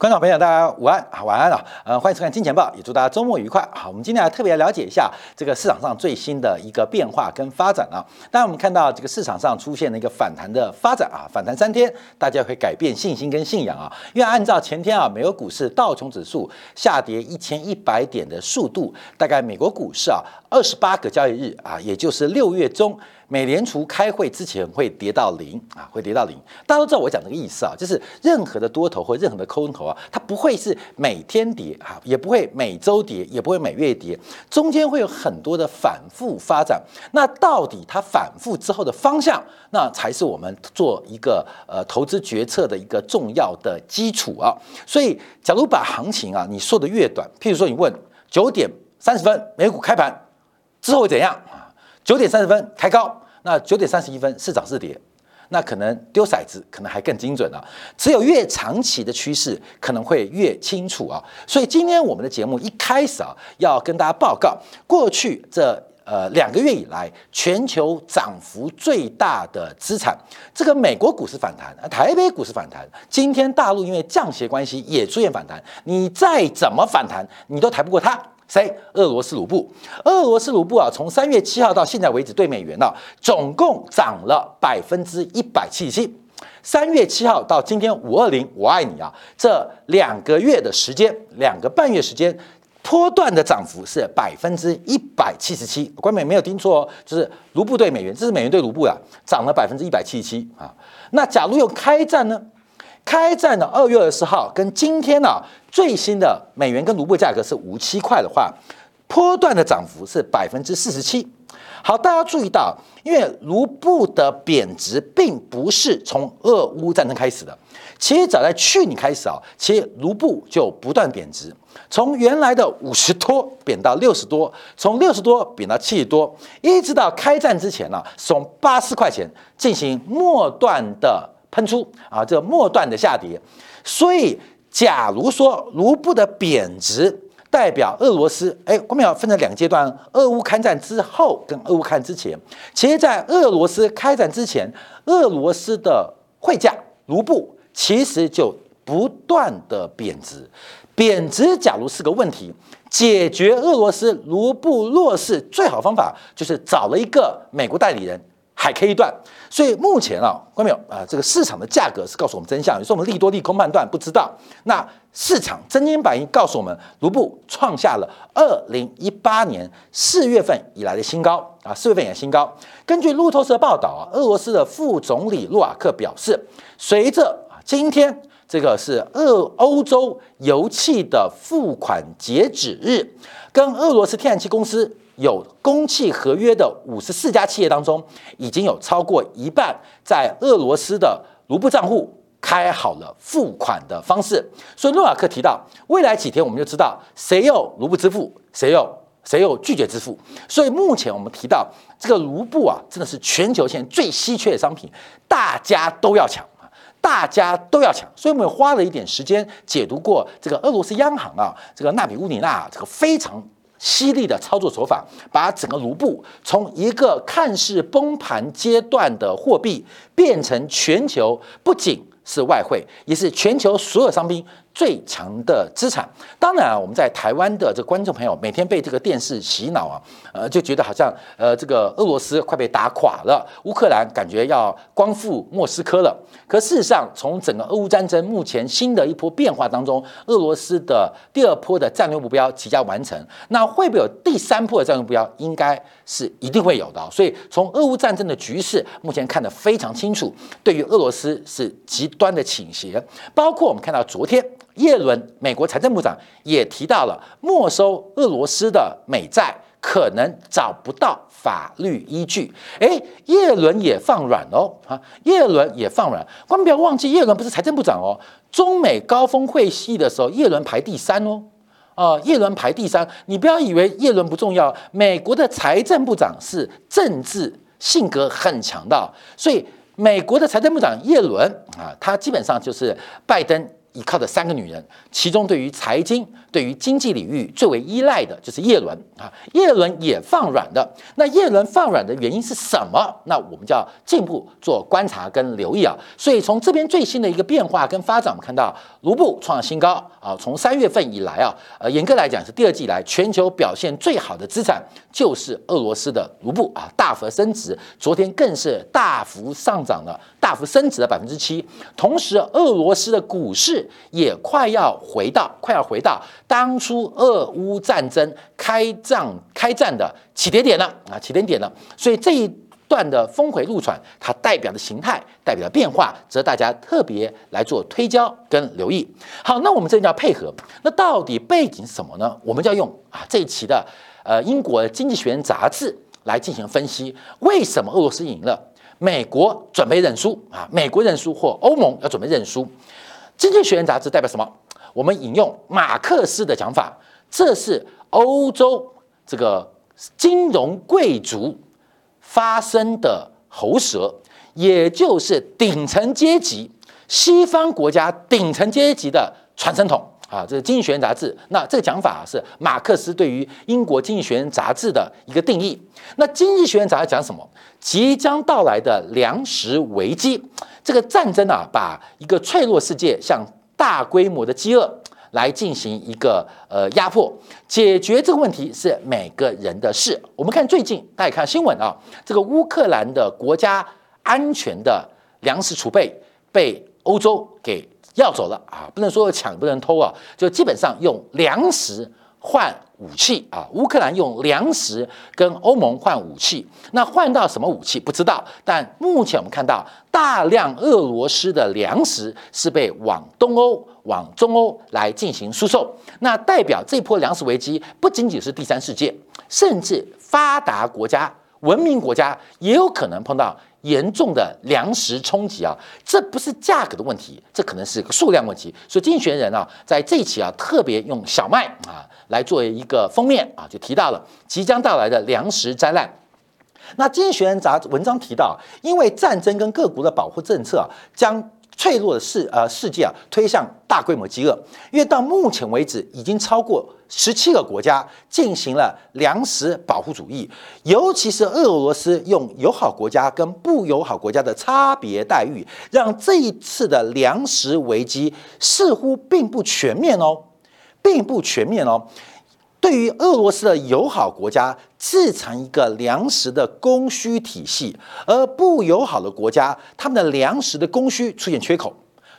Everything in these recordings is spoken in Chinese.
观众朋友，大家午安啊，晚安啊，呃，欢迎收看《金钱报》，也祝大家周末愉快。好，我们今天来特别了解一下这个市场上最新的一个变化跟发展啊。当然，我们看到这个市场上出现了一个反弹的发展啊，反弹三天，大家会改变信心跟信仰啊。因为按照前天啊，美国股市道琼指数下跌一千一百点的速度，大概美国股市啊二十八个交易日啊，也就是六月中。美联储开会之前会跌到零啊，会跌到零。大家都知道我讲这个意思啊，就是任何的多头或任何的空头啊，它不会是每天跌啊，也不会每周跌，也不会每月跌，中间会有很多的反复发展。那到底它反复之后的方向，那才是我们做一个呃投资决策的一个重要的基础啊。所以，假如把行情啊你说的越短，譬如说你问九点三十分美股开盘之后会怎样啊？九点三十分开高。那九点三十一分是涨是跌，那可能丢骰子可能还更精准啊。只有越长期的趋势可能会越清楚啊。所以今天我们的节目一开始啊，要跟大家报告过去这呃两个月以来全球涨幅最大的资产，这个美国股市反弹，台北股市反弹，今天大陆因为降息关系也出现反弹，你再怎么反弹，你都抬不过它。谁？俄罗斯卢布。俄罗斯卢布啊，从三月七号到现在为止，对美元啊，总共涨了百分之一百七十七。三月七号到今天五二零，我爱你啊！这两个月的时间，两个半月时间，波段的涨幅是百分之一百七十七。关美没有听错哦，就是卢布对美元，这是美元对卢布啊，涨了百分之一百七十七啊。那假如有开战呢？开战的二月二十号跟今天呢最新的美元跟卢布价格是五七块的话，波段的涨幅是百分之四十七。好，大家注意到，因为卢布的贬值并不是从俄乌战争开始的，其实早在去年开始啊，其实卢布就不断贬值，从原来的五十多贬到六十多，从六十多贬到七十多，一直到开战之前呢，从八十块钱进行末段的。喷出啊，这个末段的下跌，所以假如说卢布的贬值代表俄罗斯，哎，我们要分成两个阶段：俄乌开战之后跟俄乌开战之前。其实，在俄罗斯开战之前，俄罗斯的汇价卢布其实就不断的贬值。贬值假如是个问题，解决俄罗斯卢布弱势最好方法就是找了一个美国代理人。海 K 段，所以目前啊，关没有啊？这个市场的价格是告诉我们真相，有时候我们利多利空判断不知道。那市场真金白银告诉我们，卢布创下了二零一八年四月份以来的新高啊，四月份也新高。根据路透社报道啊，俄罗斯的副总理洛瓦克表示，随着啊今天这个是俄欧洲油气的付款截止日，跟俄罗斯天然气公司。有供气合约的五十四家企业当中，已经有超过一半在俄罗斯的卢布账户开好了付款的方式。所以诺瓦克提到，未来几天我们就知道谁有卢布支付，谁有谁有拒绝支付。所以目前我们提到这个卢布啊，真的是全球现在最稀缺的商品，大家都要抢啊，大家都要抢。所以我们花了一点时间解读过这个俄罗斯央行啊，这个纳比乌里纳这个非常。犀利的操作手法，把整个卢布从一个看似崩盘阶段的货币，变成全球不仅是外汇，也是全球所有商品。最强的资产，当然啊，我们在台湾的这观众朋友每天被这个电视洗脑啊，呃，就觉得好像呃，这个俄罗斯快被打垮了，乌克兰感觉要光复莫斯科了。可事实上，从整个俄乌战争目前新的一波变化当中，俄罗斯的第二波的战略目标即将完成，那会不会有第三波的战略目标？应该是一定会有的。所以，从俄乌战争的局势目前看得非常清楚，对于俄罗斯是极端的倾斜，包括我们看到昨天。耶伦，美国财政部长也提到了没收俄罗斯的美债可能找不到法律依据。哎，耶伦也放软哦，啊，耶伦也放软。我们不要忘记，耶伦不是财政部长哦。中美高峰会议的时候，耶伦排第三哦，啊，耶伦排第三。你不要以为耶伦不重要，美国的财政部长是政治性格很强的，所以美国的财政部长耶伦啊，他基本上就是拜登。依靠的三个女人，其中对于财经、对于经济领域最为依赖的就是叶伦啊。叶伦也放软的，那叶伦放软的原因是什么？那我们就要进一步做观察跟留意啊。所以从这边最新的一个变化跟发展，我们看到卢布创新高啊。从三月份以来啊，呃，严格来讲是第二季以来全球表现最好的资产就是俄罗斯的卢布啊，大幅升值，昨天更是大幅上涨了，大幅升值了百分之七。同时，俄罗斯的股市。也快要回到，快要回到当初俄乌战争开战开战的起点点了啊，起点点了。所以这一段的峰回路转，它代表的形态，代表的变化，值得大家特别来做推敲跟留意。好，那我们这就要配合。那到底背景什么呢？我们就要用啊这一期的呃英国经济学人杂志来进行分析，为什么俄罗斯赢了，美国准备认输啊，美国认输或欧盟要准备认输。经济学人杂志代表什么？我们引用马克思的讲法，这是欧洲这个金融贵族发生的喉舌，也就是顶层阶级、西方国家顶层阶级的传声筒啊！这是经济学人杂志。那这个讲法是马克思对于英国经济学人杂志的一个定义。那经济学人杂志讲什么？即将到来的粮食危机。这个战争啊，把一个脆弱世界向大规模的饥饿来进行一个呃压迫，解决这个问题是每个人的事。我们看最近，大家看新闻啊，这个乌克兰的国家安全的粮食储备被欧洲给要走了啊，不能说抢，不能偷啊，就基本上用粮食换。武器啊，乌克兰用粮食跟欧盟换武器，那换到什么武器不知道。但目前我们看到大量俄罗斯的粮食是被往东欧、往中欧来进行输送，那代表这波粮食危机不仅仅是第三世界，甚至发达国家、文明国家也有可能碰到。严重的粮食冲击啊，这不是价格的问题，这可能是个数量问题。所以经济学人啊，在这一期啊，特别用小麦啊来作为一个封面啊，就提到了即将到来的粮食灾难。那经济学人杂文章提到，因为战争跟各国的保护政策，将。脆弱的世呃世界啊，推向大规模饥饿，因为到目前为止，已经超过十七个国家进行了粮食保护主义，尤其是俄罗斯用友好国家跟不友好国家的差别待遇，让这一次的粮食危机似乎并不全面哦，并不全面哦。对于俄罗斯的友好国家制成一个粮食的供需体系，而不友好的国家，他们的粮食的供需出现缺口，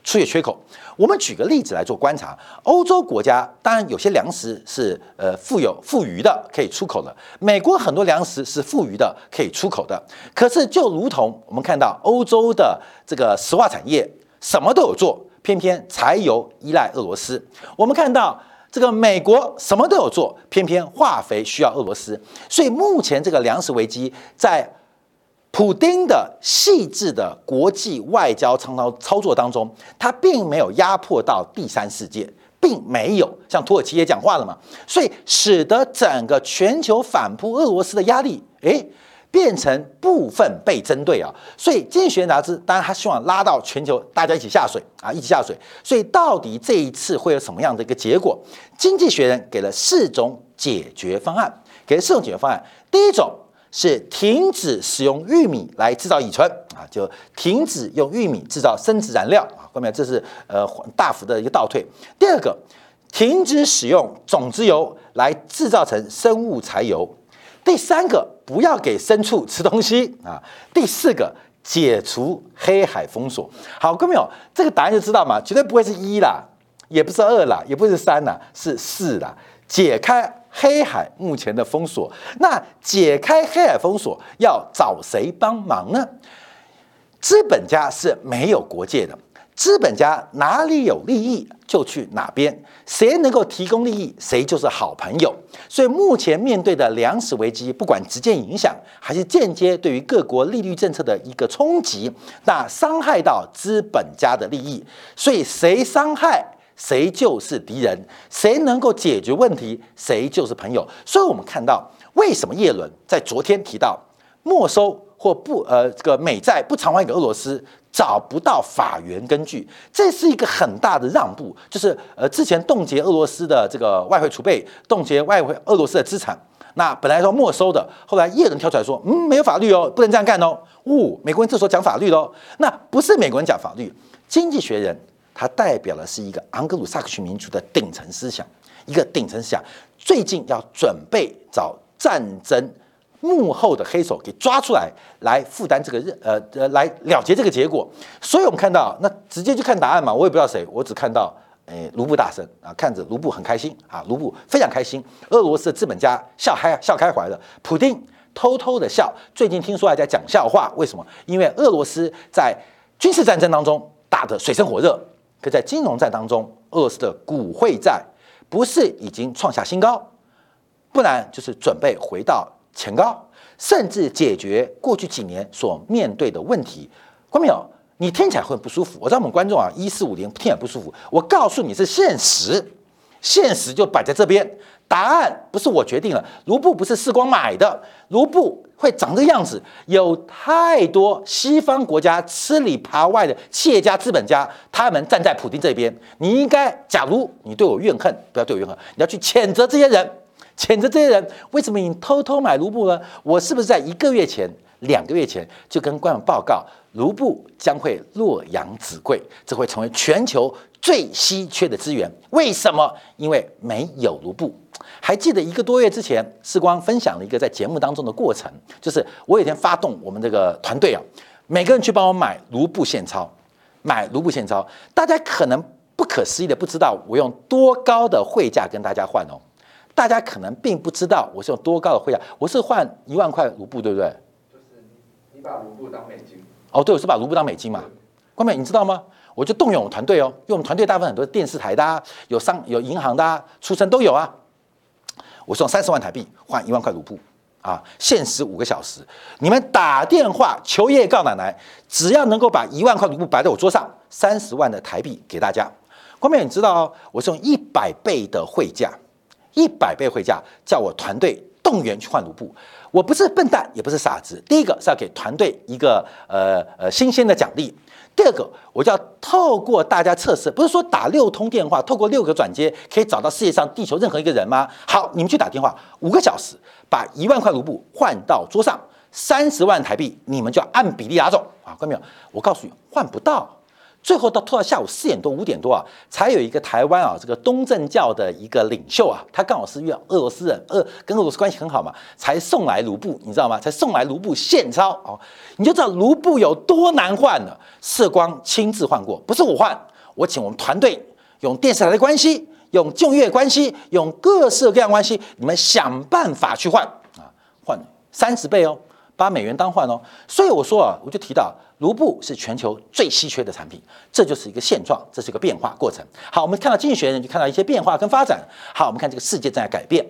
出现缺口。我们举个例子来做观察：欧洲国家当然有些粮食是呃富有富余的，可以出口的；美国很多粮食是富余的，可以出口的。可是就如同我们看到欧洲的这个石化产业什么都有做，偏偏柴油依赖俄罗斯。我们看到。这个美国什么都有做，偏偏化肥需要俄罗斯，所以目前这个粮食危机在普丁的细致的国际外交操操操作当中，他并没有压迫到第三世界，并没有像土耳其也讲话了嘛，所以使得整个全球反扑俄罗斯的压力，诶。变成部分被针对啊，所以经济学人杂志当然他希望拉到全球大家一起下水啊，一起下水。所以到底这一次会有什么样的一个结果？经济学人给了四种解决方案，给了四种解决方案。第一种是停止使用玉米来制造乙醇啊，就停止用玉米制造生殖燃料啊，后面这是呃大幅的一个倒退。第二个，停止使用种子油来制造成生物柴油。第三个，不要给牲畜吃东西啊。第四个，解除黑海封锁。好，各位朋友，这个答案就知道嘛，绝对不会是一啦，也不是二啦，也不是三啦，是四啦。解开黑海目前的封锁，那解开黑海封锁要找谁帮忙呢？资本家是没有国界的。资本家哪里有利益就去哪边，谁能够提供利益，谁就是好朋友。所以目前面对的粮食危机，不管直接影响还是间接对于各国利率政策的一个冲击，那伤害到资本家的利益。所以谁伤害谁就是敌人，谁能够解决问题，谁就是朋友。所以我们看到，为什么叶伦在昨天提到没收或不呃这个美债不偿还给俄罗斯，找不到法源根据，这是一个很大的让步，就是呃之前冻结俄罗斯的这个外汇储备，冻结外汇俄罗斯的资产，那本来说没收的，后来叶伦跳出来说，嗯，没有法律哦，不能这样干哦，哦，美国人这时候讲法律喽，那不是美国人讲法律，经济学人他代表的是一个昂格鲁萨克逊民族的顶层思想，一个顶层思想，最近要准备找战争。幕后的黑手给抓出来，来负担这个任呃呃来了结这个结果。所以我们看到，那直接就看答案嘛。我也不知道谁，我只看到，诶，卢布大神啊，看着卢布很开心啊，卢布非常开心。俄罗斯的资本家笑开笑开怀了，普丁偷偷的笑。最近听说还在讲笑话，为什么？因为俄罗斯在军事战争当中打得水深火热，可在金融战当中，俄罗斯的股汇债不是已经创下新高，不然就是准备回到。前高，甚至解决过去几年所面对的问题。关没有？你听起来会不舒服。我知道我们观众啊，一四五零听起来不舒服。我告诉你是现实，现实就摆在这边。答案不是我决定了，卢布不是世光买的，卢布会长这个样子。有太多西方国家吃里扒外的企业家、资本家，他们站在普京这边。你应该，假如你对我怨恨，不要对我怨恨，你要去谴责这些人。谴责这些人，为什么你偷偷买卢布呢？我是不是在一个月前、两个月前就跟官员报告，卢布将会洛阳纸贵，这会成为全球最稀缺的资源？为什么？因为没有卢布。还记得一个多月之前，世光分享了一个在节目当中的过程，就是我有一天发动我们这个团队啊，每个人去帮我买卢布现钞，买卢布现钞。大家可能不可思议的不知道，我用多高的汇价跟大家换哦。大家可能并不知道我是用多高的汇价，我是换一万块卢布，对不对？就是你把卢布当美金。哦，对，我是把卢布当美金嘛。关美，你知道吗？我就动用我们团队哦，因为我们团队大部分很多电视台的，有商有银行的，出身都有啊。我用三十万台币换一万块卢布啊，限时五个小时，你们打电话求爷爷告奶奶，只要能够把一万块卢布摆在我桌上，三十万的台币给大家。关美，你知道哦，我是用一百倍的汇价。一百倍汇价，叫我团队动员去换卢布。我不是笨蛋，也不是傻子。第一个是要给团队一个呃呃新鲜的奖励。第二个，我就要透过大家测试，不是说打六通电话，透过六个转接可以找到世界上地球任何一个人吗？好，你们去打电话，五个小时把一万块卢布换到桌上，三十万台币，你们就按比例拿走啊！看到没有？我告诉你，换不到。最后到拖到下午四点多五点多啊，才有一个台湾啊这个东正教的一个领袖啊，他刚好是遇到俄罗斯人，俄跟俄罗斯关系很好嘛，才送来卢布，你知道吗？才送来卢布现钞哦，你就知道卢布有多难换了。色光亲自换过，不是我换，我请我们团队用电视台的关系，用就业关系，用各式各样关系，你们想办法去换啊，换三十倍哦。把美元当换哦，所以我说啊，我就提到卢布是全球最稀缺的产品，这就是一个现状，这是一个变化过程。好，我们看到经济学人就看到一些变化跟发展。好，我们看这个世界正在改变。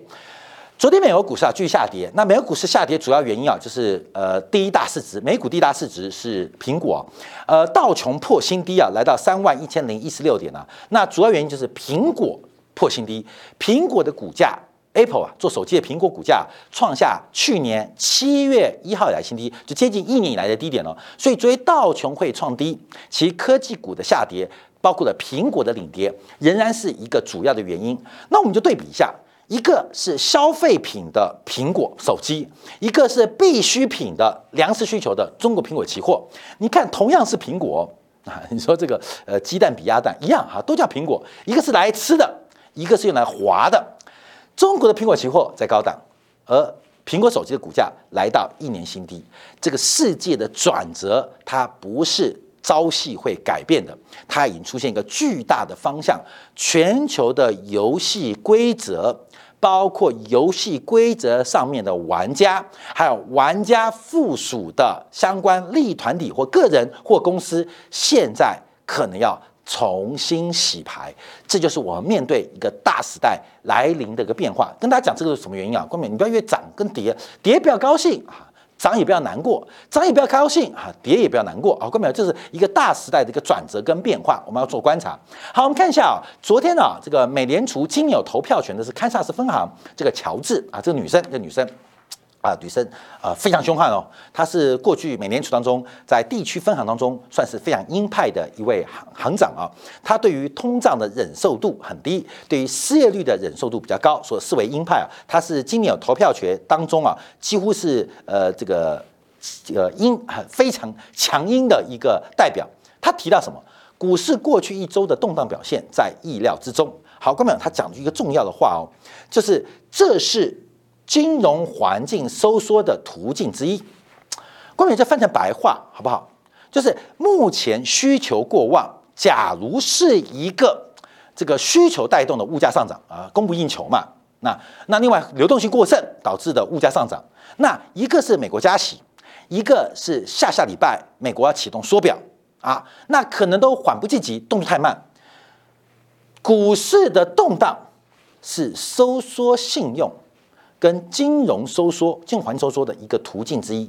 昨天美国股市啊继续下跌，那美国股市下跌主要原因啊就是呃第一大市值，美股第一大市值是苹果，呃道琼破新低啊，来到三万一千零一十六点啊，那主要原因就是苹果破新低，苹果的股价。Apple 啊，做手机的苹果股价创下去年七月一号以来新低，就接近一年以来的低点了。所以，作为道琼会创低，其科技股的下跌，包括了苹果的领跌，仍然是一个主要的原因。那我们就对比一下，一个是消费品的苹果手机，一个是必需品的粮食需求的中国苹果期货。你看，同样是苹果啊，你说这个呃鸡蛋比鸭蛋一样哈，都叫苹果，一个是来吃的，一个是用来滑的。中国的苹果期货在高档，而苹果手机的股价来到一年新低。这个世界的转折，它不是朝夕会改变的，它已经出现一个巨大的方向。全球的游戏规则，包括游戏规则上面的玩家，还有玩家附属的相关利益团体或个人或公司，现在可能要。重新洗牌，这就是我们面对一个大时代来临的一个变化。跟大家讲这个是什么原因啊？关冕，你不要越涨跟跌，跌不要高兴啊，涨也不要难过，涨也不要高兴啊，跌也不要难过啊。关冕，这是一个大时代的一个转折跟变化，我们要做观察。好，我们看一下啊，昨天啊，这个美联储今有投票权的是堪萨斯分行这个乔治啊，这个女生，这个女生。啊，女生啊，非常凶悍哦。他是过去美联储当中在地区分行当中算是非常鹰派的一位行行长啊。他对于通胀的忍受度很低，对于失业率的忍受度比较高，所视为鹰派啊。他是今年有投票权当中啊，几乎是呃这个这个鹰很非常强鹰的一个代表。他提到什么？股市过去一周的动荡表现在意料之中。好，各位朋友，他讲出一个重要的话哦，就是这是。金融环境收缩的途径之一，关键这翻成白话好不好？就是目前需求过旺，假如是一个这个需求带动的物价上涨啊，供不应求嘛。那那另外流动性过剩导致的物价上涨，那一个是美国加息，一个是下下礼拜美国要启动缩表啊，那可能都缓不济急，动作太慢。股市的动荡是收缩信用。跟金融收缩、金融环收缩的一个途径之一，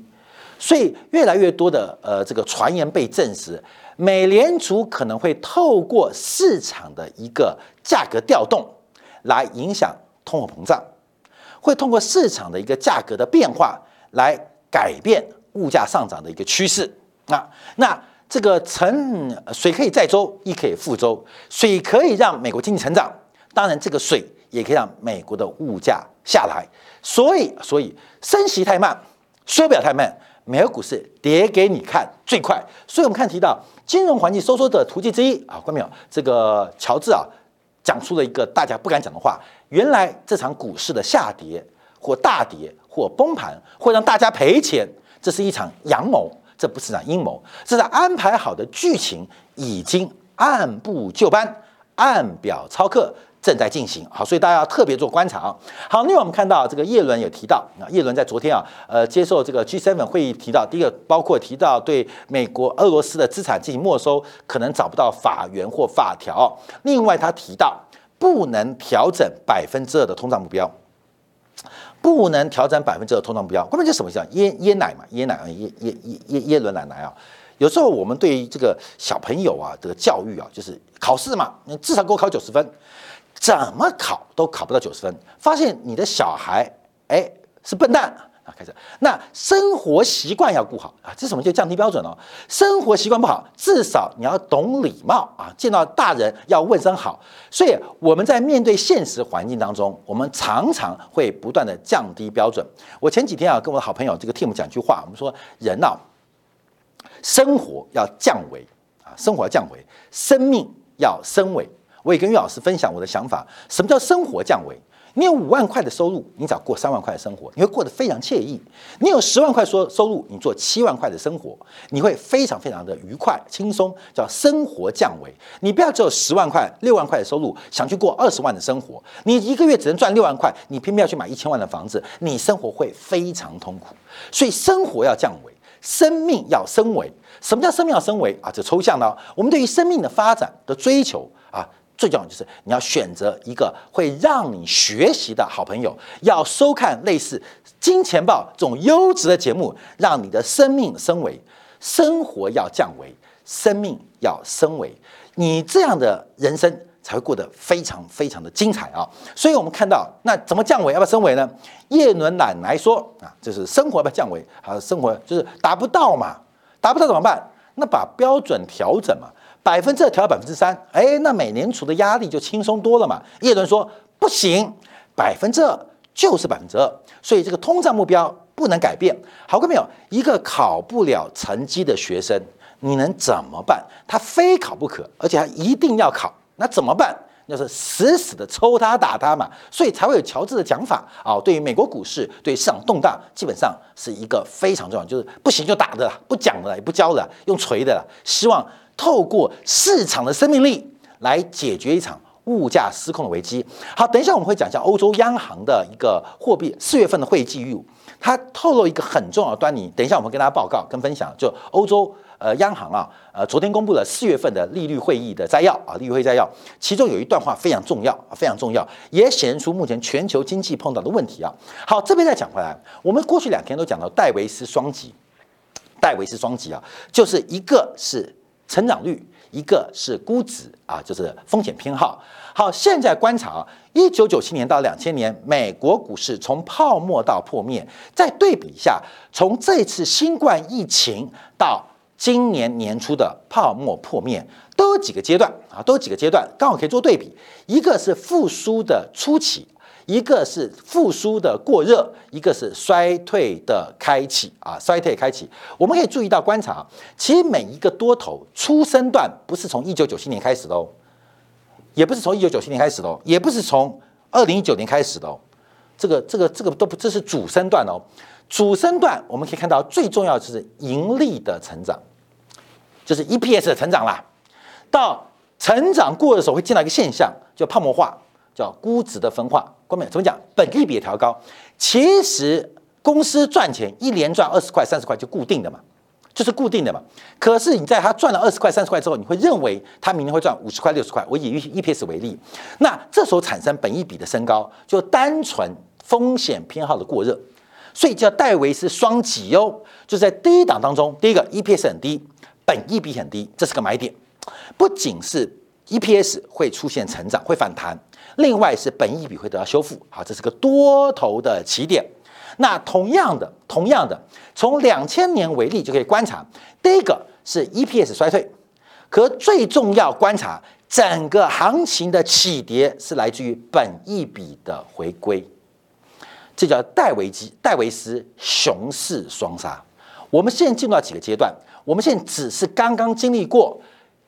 所以越来越多的呃这个传言被证实，美联储可能会透过市场的一个价格调动来影响通货膨胀，会通过市场的一个价格的变化来改变物价上涨的一个趋势。那那这个成水可以载舟，亦可以覆舟，水可以让美国经济成长，当然这个水也可以让美国的物价。下来，所以所以升息太慢，缩表太慢，美国股市跌给你看最快。所以我们看提到金融环境收缩的途径之一啊，关没有？这个乔治啊讲出了一个大家不敢讲的话：原来这场股市的下跌或大跌或崩盘会让大家赔钱，这是一场阳谋，这不是场阴谋，这是安排好的剧情，已经按部就班，按表操课。正在进行好，所以大家要特别做观察啊。好，另外我们看到这个叶伦有提到啊，叶伦在昨天啊，呃，接受这个 G7 会议提到，第一个包括提到对美国、俄罗斯的资产进行没收，可能找不到法源或法条。另外他提到不能调整百分之二的通胀目标，不能调整百分之二通胀目标。关键是什么叫？椰椰奶嘛，椰奶啊，椰椰椰椰耶伦奶奶啊。有时候我们对于这个小朋友啊，这个教育啊，就是考试嘛，你至少给我考九十分。怎么考都考不到九十分，发现你的小孩哎是笨蛋啊！开始，那生活习惯要顾好啊，这什么就降低标准了？生活习惯不好，至少你要懂礼貌啊，见到大人要问声好。所以我们在面对现实环境当中，我们常常会不断的降低标准。我前几天啊跟我的好朋友这个 Tim 讲句话，我们说人啊，生活要降维啊，生活要降维，生命要升维。我也跟岳老师分享我的想法，什么叫生活降维？你有五万块的收入，你只要过三万块的生活，你会过得非常惬意；你有十万块收收入，你做七万块的生活，你会非常非常的愉快轻松，叫生活降维。你不要只有十万块、六万块的收入，想去过二十万的生活，你一个月只能赚六万块，你偏偏要去买一千万的房子，你生活会非常痛苦。所以生活要降维，生命要升维。什么叫生命要升维啊？这抽象的。我们对于生命的发展的追求啊。最重要就是你要选择一个会让你学习的好朋友，要收看类似《金钱豹》这种优质的节目，让你的生命升维，生活要降维，生命要升维，你这样的人生才会过得非常非常的精彩啊！所以我们看到，那怎么降维，要不要升维呢？叶伦奶奶说啊，就是生活要不要降维？好，生活就是达不到嘛，达不到怎么办？那把标准调整嘛。百分之二调到百分之三，哎，那美联储的压力就轻松多了嘛。叶伦说不行，百分之二就是百分之二，所以这个通胀目标不能改变。好过没有？一个考不了成绩的学生，你能怎么办？他非考不可，而且还一定要考，那怎么办？就是死死的抽他打他嘛。所以才会有乔治的讲法啊。对于美国股市，对市场动荡，基本上是一个非常重要，就是不行就打的，不讲的，也不教的，用锤的，希望。透过市场的生命力来解决一场物价失控的危机。好，等一下我们会讲一下欧洲央行的一个货币四月份的会议记录，它透露一个很重要的端倪。等一下我们跟大家报告跟分享，就欧洲呃央行啊，呃昨天公布了四月份的利率会议的摘要啊，利率会议摘要，其中有一段话非常重要啊非常重要，也显示出目前全球经济碰到的问题啊。好，这边再讲回来，我们过去两天都讲到戴维斯双极，戴维斯双极啊，就是一个是。成长率一个是估值啊，就是风险偏好。好，现在观察啊，一九九七年到两千年，美国股市从泡沫到破灭，再对比一下，从这次新冠疫情到今年年初的泡沫破灭，都有几个阶段啊，都有几个阶段，刚好可以做对比。一个是复苏的初期。一个是复苏的过热，一个是衰退的开启啊，衰退开启。我们可以注意到观察，其实每一个多头出生段不是从一九九七年开始的哦，也不是从一九九七年开始的哦，也不是从二零一九年开始的哦。这个这个这个都不，这是主升段哦。主升段我们可以看到最重要就是盈利的成长，就是 EPS 的成长啦。到成长过的时候会见到一个现象，叫泡沫化。叫估值的分化，关面怎么讲？本益比调高，其实公司赚钱一年赚二十块、三十块就固定的嘛，就是固定的嘛。可是你在它赚了二十块、三十块之后，你会认为它明年会赚五十块、六十块。我以 EPS 为例，那这时候产生本益比的升高，就单纯风险偏好的过热，所以叫戴维斯双击哦，就在第一档当中，第一个 EPS 很低，本益比很低，这是个买点，不仅是 EPS 会出现成长，会反弹。另外是本益比会得到修复，好，这是个多头的起点。那同样的，同样的，从两千年为例就可以观察，第一个是 EPS 衰退，可最重要观察整个行情的起跌是来自于本益比的回归，这叫戴维基戴维斯熊市双杀。我们现在进入到几个阶段？我们现在只是刚刚经历过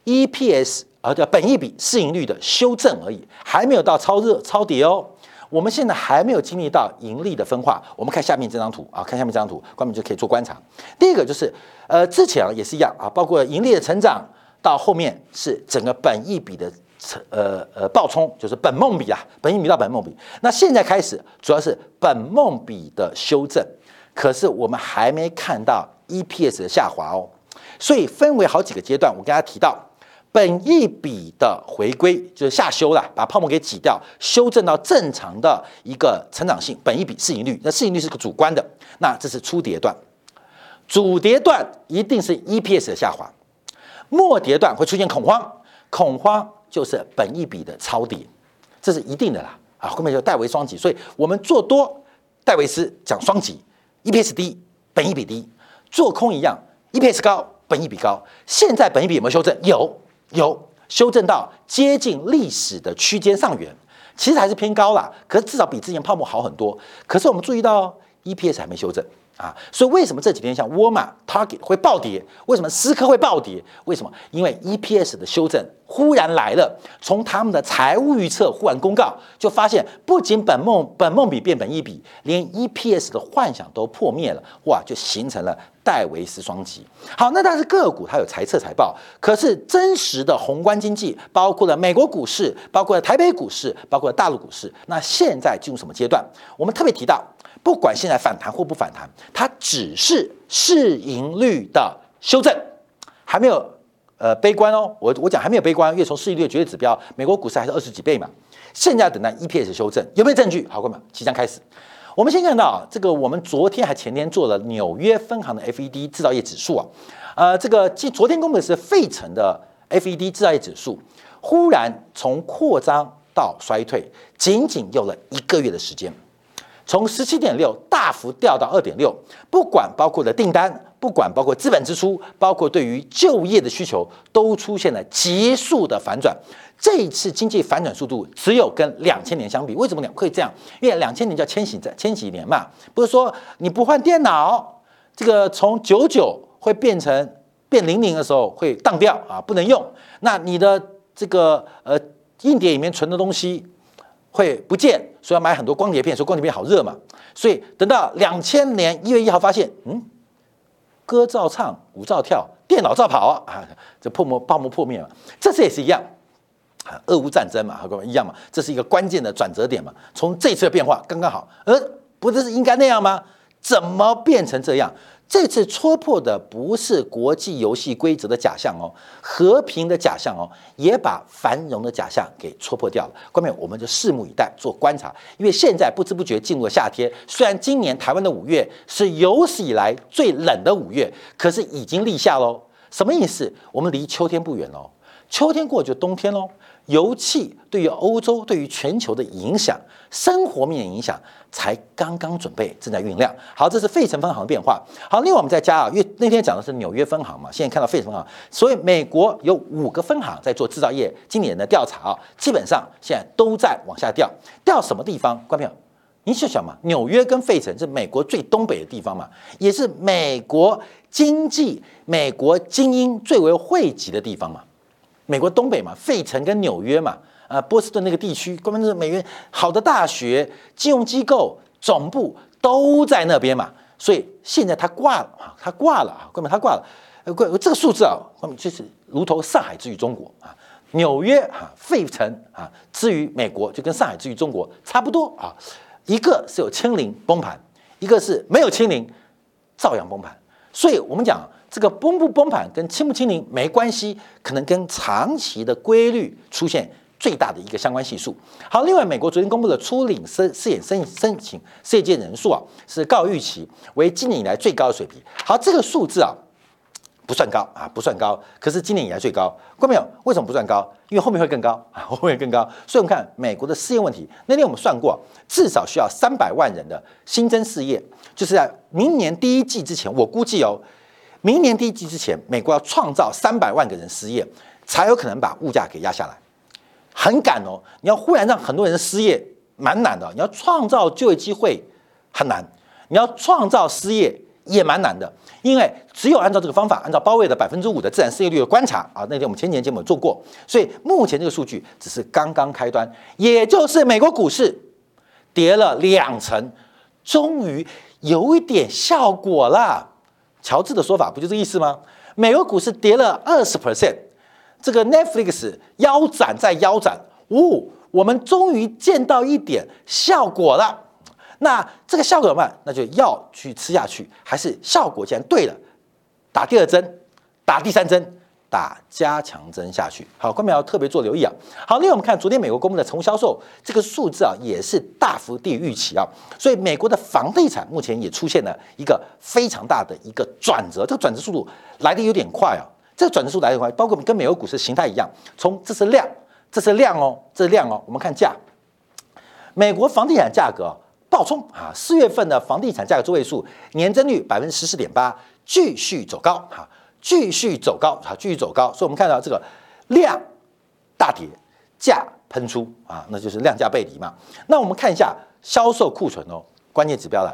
EPS。而叫本益比市盈率的修正而已，还没有到超热超跌哦。我们现在还没有经历到盈利的分化。我们看下面这张图啊，看下面这张图，观众就可以做观察。第一个就是，呃，之前也是一样啊，包括盈利的成长，到后面是整个本益比的呃呃暴冲，就是本梦比啊，本益比到本梦比。那现在开始主要是本梦比的修正，可是我们还没看到 EPS 的下滑哦。所以分为好几个阶段，我跟大家提到。本一比的回归就是下修了，把泡沫给挤掉，修正到正常的一个成长性。本一比市盈率，那市盈率是个主观的，那这是初跌段，主跌段一定是 EPS 的下滑，末跌段会出现恐慌，恐慌就是本一比的超跌，这是一定的啦。啊，后面就戴维双击，所以我们做多戴维斯讲双击，EPS 低，本一比低；做空一样，EPS 高，本一比高。现在本一比有没有修正？有。有修正到接近历史的区间上缘，其实还是偏高啦，可是至少比之前泡沫好很多。可是我们注意到 EPS 还没修正啊，所以为什么这几天像沃尔玛、Target 会暴跌？为什么思科会暴跌？为什么？因为 EPS 的修正忽然来了，从他们的财务预测忽然公告，就发现不仅本梦本梦比变本一比，连 EPS 的幻想都破灭了，哇，就形成了。戴维斯双击，好，那但是个股它有财测财报，可是真实的宏观经济，包括了美国股市，包括了台北股市，包括了大陆股市，那现在进入什么阶段？我们特别提到，不管现在反弹或不反弹，它只是市盈率的修正，还没有呃悲观哦。我我讲还没有悲观，因为从市盈率的绝对指标，美国股市还是二十几倍嘛，现在等待 EPS 修正，有没有证据？好，哥们，即将开始。我们先看到啊，这个我们昨天还前天做了纽约分行的 FED 制造业指数啊，呃，这个今昨天公布的是费城的 FED 制造业指数，忽然从扩张到衰退，仅仅用了一个月的时间，从十七点六大幅掉到二点六，不管包括的订单，不管包括资本支出，包括对于就业的需求，都出现了急速的反转。这一次经济反转速度只有跟两千年相比，为什么两会这样？因为两千年叫千禧在千禧年嘛，不是说你不换电脑，这个从九九会变成变零零的时候会当掉啊，不能用。那你的这个呃硬碟里面存的东西会不见，所以要买很多光碟片，说光碟片好热嘛。所以等到两千年一月一号发现，嗯，歌照唱，舞照跳，电脑照跑啊，这泡沫泡沫破灭了。这次也是一样啊。俄乌战争嘛，和各位一样嘛，这是一个关键的转折点嘛。从这次的变化刚刚好，呃，不是应该那样吗？怎么变成这样？这次戳破的不是国际游戏规则的假象哦，和平的假象哦，也把繁荣的假象给戳破掉了。后面我们就拭目以待，做观察。因为现在不知不觉进入了夏天，虽然今年台湾的五月是有史以来最冷的五月，可是已经立夏喽。什么意思？我们离秋天不远喽。秋天过就冬天喽。油气对于欧洲、对于全球的影响，生活面影响才刚刚准备，正在酝酿。好，这是费城分行的变化。好，另外我们再加啊，因为那天讲的是纽约分行嘛，现在看到费城分行，所以美国有五个分行在做制造业今年的调查啊，基本上现在都在往下掉。掉什么地方？观众朋友，你去想嘛，纽约跟费城是美国最东北的地方嘛，也是美国经济、美国精英最为汇集的地方嘛。美国东北嘛，费城跟纽约嘛，啊，波士顿那个地区，关键是美元好的大学、金融机构总部都在那边嘛，所以现在他挂了啊，他挂了啊，关键他挂了，呃，关这个数字啊，关键就是如同上海之于中国啊，纽约啊，费城啊，之于美国就跟上海之于中国差不多啊，一个是有清零崩盘，一个是没有清零照样崩盘，所以我们讲。这个崩不崩盘跟清不清零没关系，可能跟长期的规律出现最大的一个相关系数。好，另外美国昨天公布的初领申试验申申请业界人数啊，是高预期，为今年以来最高的水平。好，这个数字啊不算高啊，不算高，可是今年以来最高。过没有？为什么不算高？因为后面会更高啊，后面会更高。所以我们看美国的失业问题，那天我们算过，至少需要三百万人的新增失业，就是在明年第一季之前，我估计哦。明年第一季之前，美国要创造三百万个人失业，才有可能把物价给压下来。很赶哦，你要忽然让很多人失业，蛮难的。你要创造就业机会很难，你要创造失业也蛮难的。因为只有按照这个方法，按照鲍威的百分之五的自然失业率的观察啊，那天我们前年节目做过，所以目前这个数据只是刚刚开端，也就是美国股市跌了两成，终于有一点效果了。乔治的说法不就这意思吗？美国股市跌了二十 percent，这个 Netflix 腰斩再腰斩，呜，我们终于见到一点效果了。那这个效果怎么办？那就要去吃下去，还是效果既然对了，打第二针，打第三针。打加强针下去，好，观众要特别做留意啊。好，另外我们看昨天美国公布的成屋销售这个数字啊，也是大幅低于预期啊，所以美国的房地产目前也出现了一个非常大的一个转折，这个转折速度来的有点快啊。这个转折速度来的快，包括跟美国股市形态一样，从这是量，这是量哦，这是量哦。我们看价，美国房地产价格暴冲啊，四月份的房地产价格周位数年增率百分之十四点八，继续走高哈。继续走高啊，继续走高，所以我们看到这个量大跌，价喷出啊，那就是量价背离嘛。那我们看一下销售库存哦，关键指标了。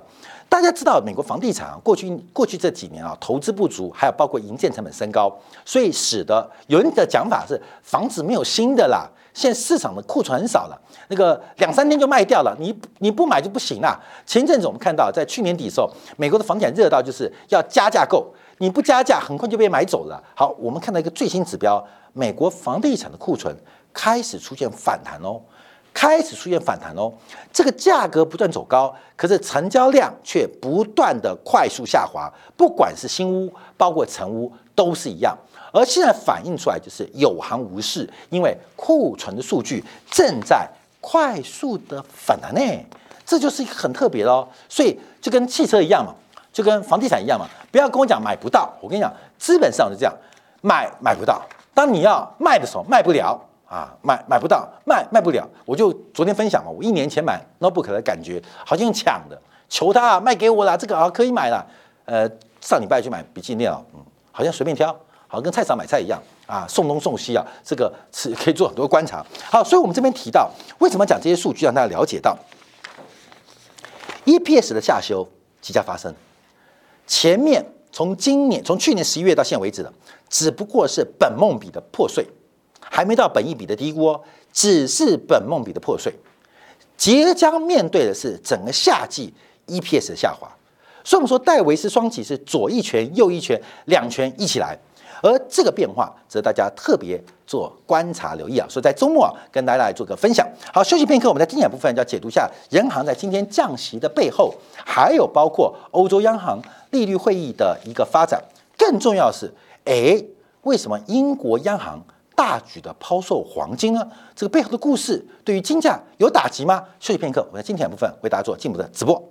大家知道美国房地产啊，过去过去这几年啊，投资不足，还有包括营建成本升高，所以使得有人的讲法是房子没有新的啦，现在市场的库存很少了，那个两三天就卖掉了，你你不买就不行啦。前阵子我们看到在去年底的时候，美国的房产热到就是要加价购。你不加价，很快就被买走了。好，我们看到一个最新指标，美国房地产的库存开始出现反弹哦，开始出现反弹哦。这个价格不断走高，可是成交量却不断的快速下滑。不管是新屋，包括成屋，都是一样。而现在反映出来就是有行无市，因为库存的数据正在快速的反弹呢。这就是一个很特别哦。所以就跟汽车一样嘛。就跟房地产一样嘛，不要跟我讲买不到。我跟你讲，基本上是这样，买买不到。当你要卖的时候，卖不了啊，买买不到，卖卖不了。我就昨天分享嘛，我一年前买 notebook 的感觉，好像抢的，求他啊，卖给我了，这个啊可以买了。呃，上礼拜去买笔记电脑，嗯，好像随便挑，好像跟菜场买菜一样啊，送东送西啊，这个是可以做很多观察。好，所以我们这边提到，为什么讲这些数据，让大家了解到 EPS 的下修即将发生。前面从今年从去年十一月到现在为止的，只不过是本梦比的破碎，还没到本意比的低估哦，只是本梦比的破碎，即将面对的是整个夏季 EPS 的下滑。所以我们说戴维斯双击是左一拳右一拳两拳一起来。而这个变化值得大家特别做观察留意啊，所以在周末啊跟大家来做个分享。好，休息片刻，我们在精简部分要解读一下人行在今天降息的背后，还有包括欧洲央行利率会议的一个发展。更重要的是，哎，为什么英国央行大举的抛售黄金呢？这个背后的故事对于金价有打击吗？休息片刻，我在精简部分为大家做进一步的直播。